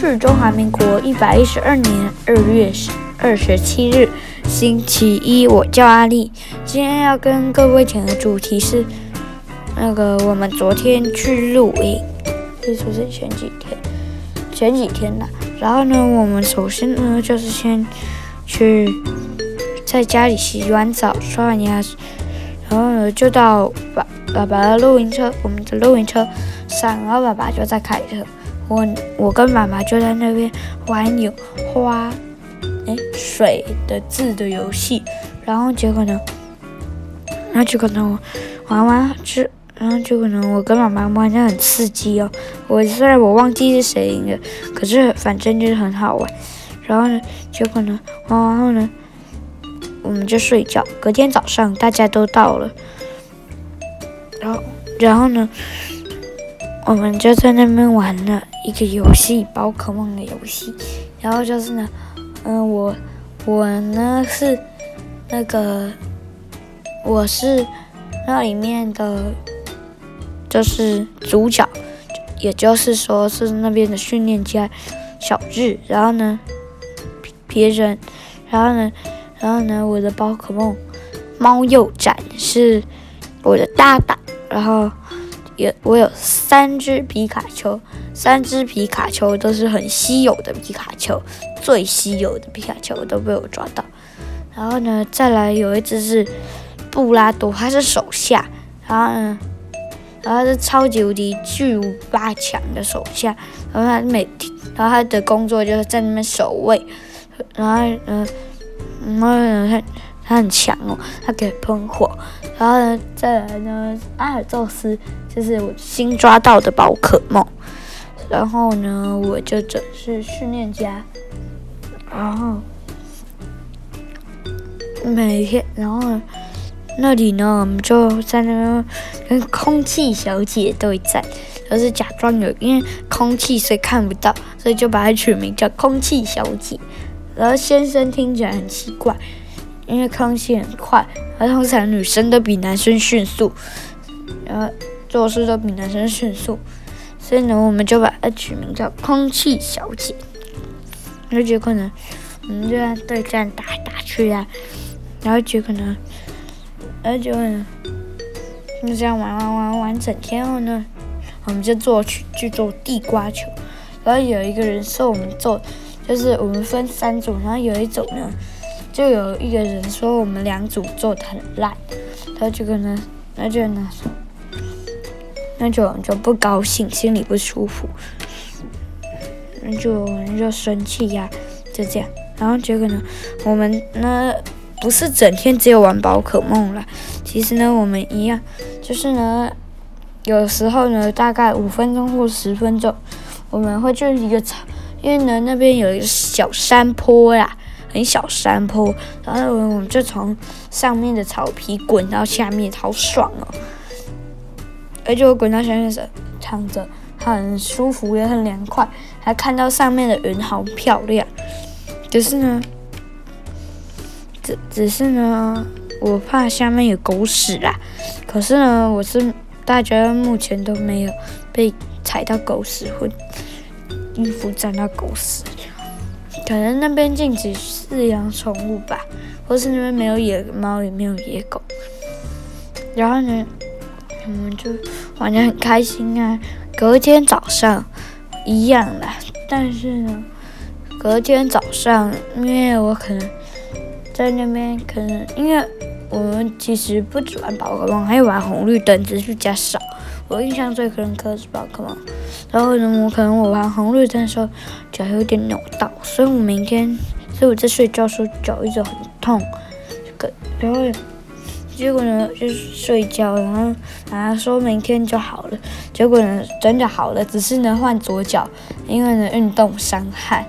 是中华民国一百一十二年二月二十七日，星期一。我叫阿丽，今天要跟各位讲的主题是那个我们昨天去露营，可以说是前几天，前几天啦。然后呢，我们首先呢就是先去在家里洗完澡、刷完牙，然后呢就到爸爸爸的露营车，我们的露营车上，然后爸爸就在开车。我我跟妈妈就在那边玩有花，哎，水的字的游戏，然后结果呢，然后结果呢，我玩完之，然后结果呢，我跟妈妈玩的很刺激哦。我虽然我忘记是谁赢了，可是反正就是很好玩。然后呢，结果呢，玩完后呢，我们就睡觉。隔天早上大家都到了，然后然后呢，我们就在那边玩了。一个游戏，宝可梦的游戏，然后就是呢，嗯，我我呢是那个我是那里面的，就是主角，也就是说是那边的训练家小智，然后呢别人，然后呢，然后呢我的宝可梦猫鼬展是我的搭档，然后。有我有三只皮卡丘，三只皮卡丘都是很稀有的皮卡丘，最稀有的皮卡丘都被我抓到。然后呢，再来有一只是布拉多，他是手下，然后呢，然后他是超级无敌巨无霸强的手下，然后他每天，然后他的工作就是在那边守卫，然后嗯，然后他他很强哦，他可以喷火。然后呢，再来呢，阿尔宙斯就是我新抓到的宝可梦。然后呢，我就只是训练家。然后每天，然后，那里呢，我们就在那边跟空气小姐对战，就是假装有，因为空气所以看不到，所以就把它取名叫空气小姐。然后先生听起来很奇怪。因为空气很快，而通常女生都比男生迅速，然后做事都比男生迅速，所以呢，我们就把它取名叫空气小姐。然后结果呢，我们就在对战打打去啊，然后结果呢，然后结果呢，就这样玩玩玩玩整天后呢，我们就做去去做地瓜球，然后有一个人说我们做，就是我们分三组，然后有一组呢。就有一个人说我们两组做的很烂，他这个呢，那就那，那就就不高兴，心里不舒服，那就那就生气呀，就这样。然后结果呢，我们呢不是整天只有玩宝可梦了，其实呢我们一样，就是呢有时候呢大概五分钟或十分钟，我们会去一个草，因为呢那边有一个小山坡呀。很小山坡，然后我们就从上面的草皮滚到下面，好爽哦！而且我滚到下面时，躺着很舒服，也很凉快，还看到上面的云好漂亮。只是呢，只只是呢，我怕下面有狗屎啦。可是呢，我是大家目前都没有被踩到狗屎或衣服沾到狗屎。可能那边禁止饲养宠物吧，或是那边没有野猫也没有野狗。然后呢，我们就玩得很开心啊。隔天早上一样啦，但是呢，隔天早上因为我可能在那边，可能因为我们其实不只玩宝可梦，还有玩红绿灯，只是比较少。我印象最深刻是宝可梦，然后呢，我可能我玩红绿灯的时候脚有点扭到，所以我明天，所以我在睡觉的时候脚一直很痛，然后结果呢就是睡觉，然后然后说明天就好了，结果呢真的好了，只是呢换左脚，因为呢运动伤害，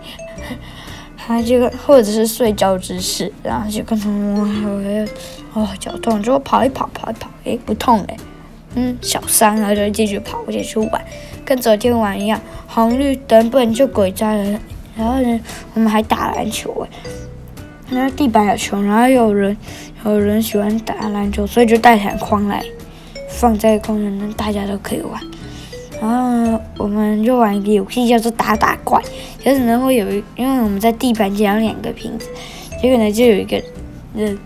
他这个或者是睡觉姿势，然后就跟他们哦脚痛，就跑一跑跑一跑，诶不痛嘞。嗯，小伤，然后就继续跑，继续玩，跟昨天玩一样。红绿灯不然就鬼抓人，然后呢，我们还打篮球诶，那地板有球，然后有人有人喜欢打篮球，所以就带篮筐来放在公园，大家都可以玩。然后我们就玩一个游戏叫做打打怪，就是呢会有一，因为我们在地板捡了两个瓶子，结果呢就有一个人，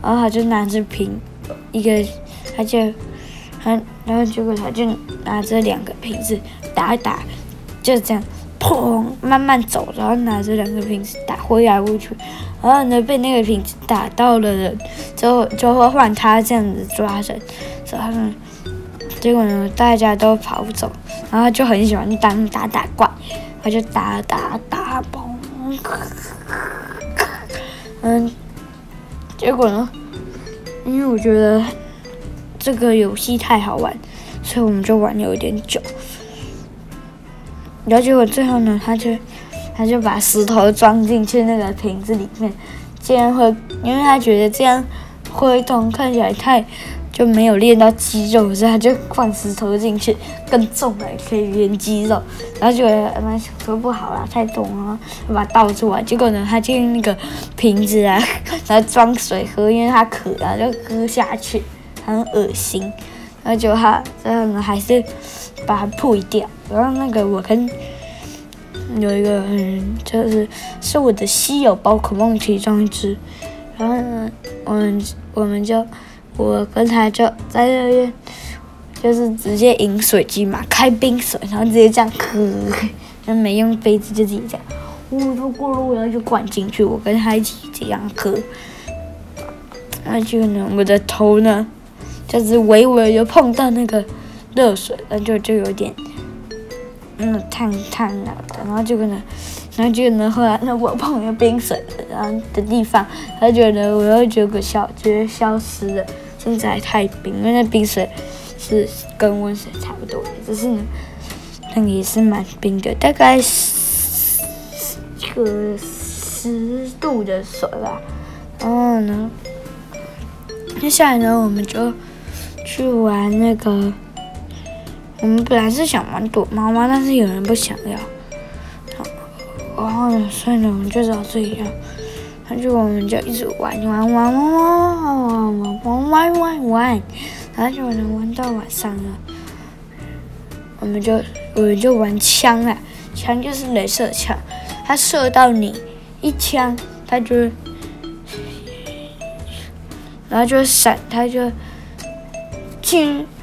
然后他就拿着瓶，一个他就他，然后结果他就拿着两个瓶子打打，就这样。砰！慢慢走，然后拿着两个瓶子打挥来挥去，然后呢被那个瓶子打到了人，就就会换他这样子抓人，然后呢，结果呢大家都跑不走，然后就很喜欢当打打怪，他就打打打嘣，嗯，结果呢，因为我觉得这个游戏太好玩，所以我们就玩有点久。然后结果最后呢，他就他就把石头装进去那个瓶子里面，这样会，因为他觉得这样挥动看起来太就没有练到肌肉，所以他就放石头进去，更重了可以练肌肉。然后就妈想说不好啦，太重了，把它倒出来。结果呢，他就用那个瓶子啊，然后装水喝，因为他渴啊，就喝下去，很恶心。然后就他最后呢，还是把它破掉。然后那个我跟有一个嗯，就是是我的稀有宝可梦其中一只，然后呢，我们我们就我跟他就在那边，就是直接饮水机嘛，开冰水，然后直接这样喝，就没用杯子就自己这样，呜噜咕噜，然后就灌进去，我跟他一起这样喝，那就呢，我的头呢，就是微微就碰到那个热水，那就就有点。嗯，烫烫了，然后就可能，然后就可能后来那我碰了冰水，然后的地方，他觉得我又觉得消，觉得消失了，现在太冰，因为那冰水是跟温水差不多的，只是呢，那个也是蛮冰的，大概十个十度的水吧。然后呢，接下来呢，我们就去玩那个。我们本来是想玩躲猫猫，但是有人不想要，然后呢，所以呢，我们就找这样，然后就我们就一直玩玩玩玩玩玩玩玩玩玩，然后就能玩到晚上了。我们就我们就玩枪啊，枪就是镭射枪，它射到你一枪，它就，然后就闪，它就。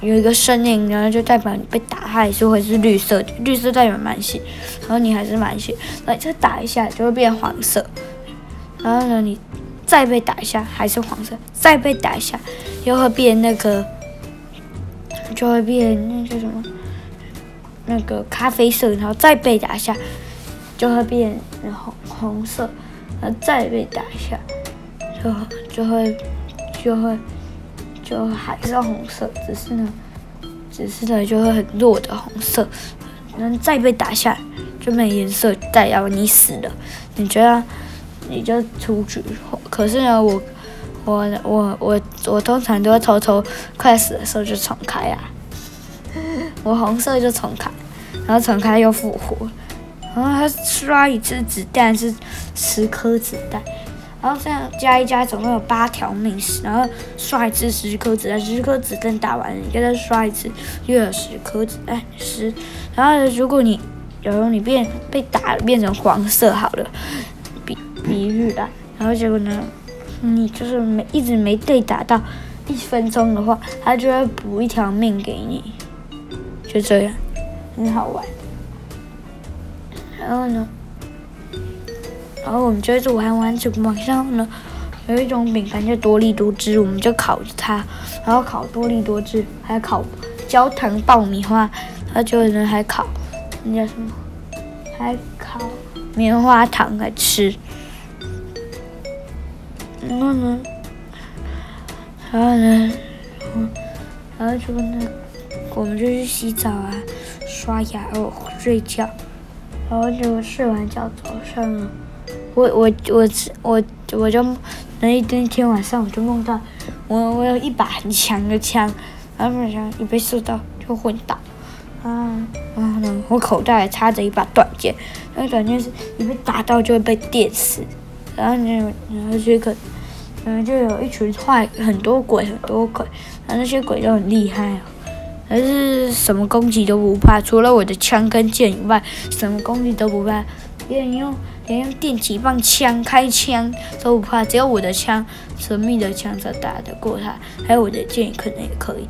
有一个声音，然后就代表你被打，它还是会是绿色的，绿色代表满血，然后你还是满血，那再打一下就会变黄色，然后呢，你再被打一下还是黄色，再被打一下又会变那个，就会变那叫什么，那个咖啡色，然后再被打一下就会变红红色，然后再被打一下就就会就会。就还是红色，只是呢，只是呢就会很弱的红色，能再被打下就没颜色，代表你死了。你觉得你就出局，可是呢，我我我我我通常都会偷偷快死的时候就重开啊，我红色就重开，然后重开又复活，然后他刷一次子弹是十颗子弹。然后这样加一加，总共有八条命，然后刷一次十颗子弹，十颗子弹打完了，你再刷一次，又有十颗子弹十。然后如果你，假如你变被打变成黄色好了，比比喻啦，然后结果呢，你就是没一直没被打到一分钟的话，他就会补一条命给你，就这样，很好玩。然后呢？然后我们就一直玩玩，就晚上呢，有一种饼干叫多力多汁，我们就烤着它，然后烤多力多汁，还烤焦糖爆米花，然后就有人还烤那叫什么，还烤棉花糖来吃。然后呢，然后呢，然后就那，我们就去洗澡啊，刷牙哦，睡觉，然后就睡完觉早上了。我我我我我就那一天晚上我就梦到我我有一把很强的枪，然后枪一被射到就昏倒，啊，然后呢我口袋还插着一把短剑，那个短剑是一被打到就会被电死，然后呢然后这个然后就有一群坏很多鬼很多鬼，然后那些鬼都很厉害哦，还是什么攻击都不怕，除了我的枪跟剑以外，什么攻击都不怕。连用连用电击棒枪开枪都不怕，只有我的枪神秘的枪才打得过他，还有我的剑可能也可以。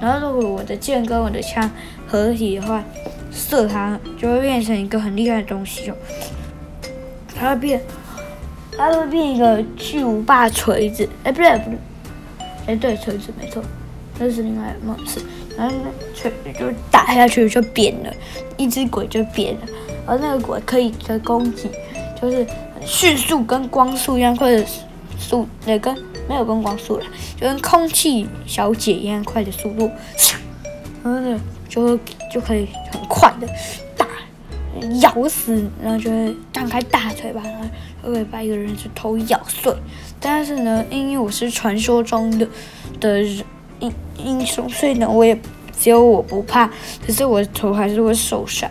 然后如果我的剑跟我的枪合体的话，射他就会变成一个很厉害的东西哦。它会变，它会变一个巨无霸锤子。哎，不对不对，哎对，锤子没错，那是另外一个模式。然后那锤子就打下去就扁了，一只鬼就扁了。而那个鬼可以的攻击，就是迅速跟光速一样快的速，那跟没有跟光速了，就跟空气小姐一样快的速度，然后呢就会就可以很快的打咬死，然后就会张开大嘴巴，然后就会把一个人的头咬碎。但是呢，因为我是传说中的的英英雄，所以呢，我也只有我不怕，可是我的头还是会受伤。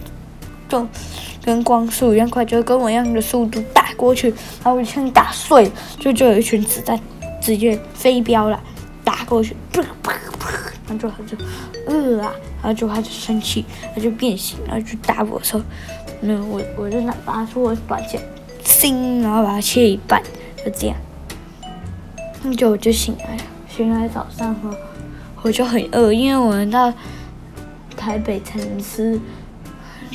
就跟光速一样快，就跟我一样的速度打过去，把我枪打碎，就就有一群子弹直接飞镖了，打过去，噗噗噗，然后就他就饿啊，然后就他就生气，他就变形，然后就打我说，那我我就拿拔出我短剑，心，然后把它切一半，就这样，那就我就醒来了，醒来早上喝。我就很饿，因为我们到台北城市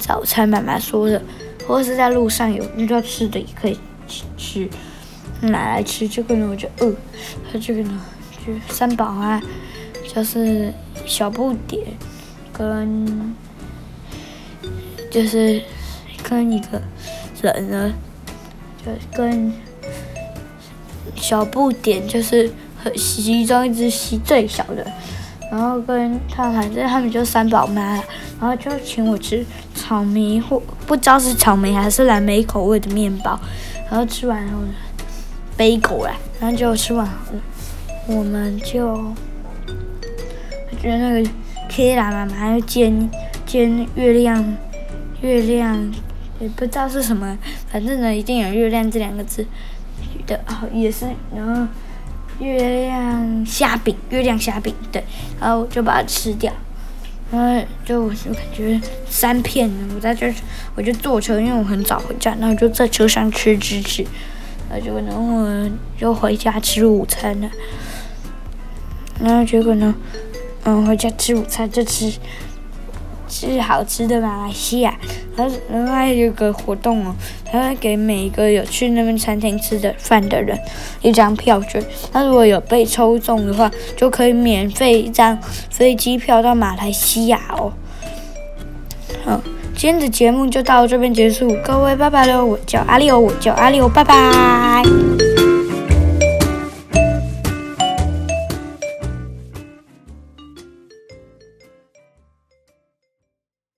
早餐。妈妈说的，或是在路上有遇到吃的也可以吃，拿来吃。这个呢，我就饿。它这个呢，就三宝啊，就是小不点跟就是跟一个人呢，就跟小不点就是和其中一只西最小的。然后跟他反正他们就三宝妈，然后就请我吃草莓或不知道是草莓还是蓝莓口味的面包，然后吃完后背狗了，然后就吃完，我们就觉得那个 K 啦妈妈还要煎煎月亮，月亮也不知道是什么，反正呢一定有月亮这两个字的哦，也是然后。月亮虾饼，月亮虾饼，对，然后就把它吃掉，然后就我就感觉三片，我在这，我就坐车，因为我很早回家，然后就在车上吃吃吃，然后结果呢，我就回家吃午餐了，然后结果呢，嗯，回家吃午餐就吃。吃好吃的马来西亚，然后然后还有个活动哦，他会给每一个有去那边餐厅吃的饭的人一张票券，他如果有被抽中的话，就可以免费一张飞机票到马来西亚哦。好，今天的节目就到这边结束，各位拜拜喽！我叫阿六，我叫阿六，拜拜。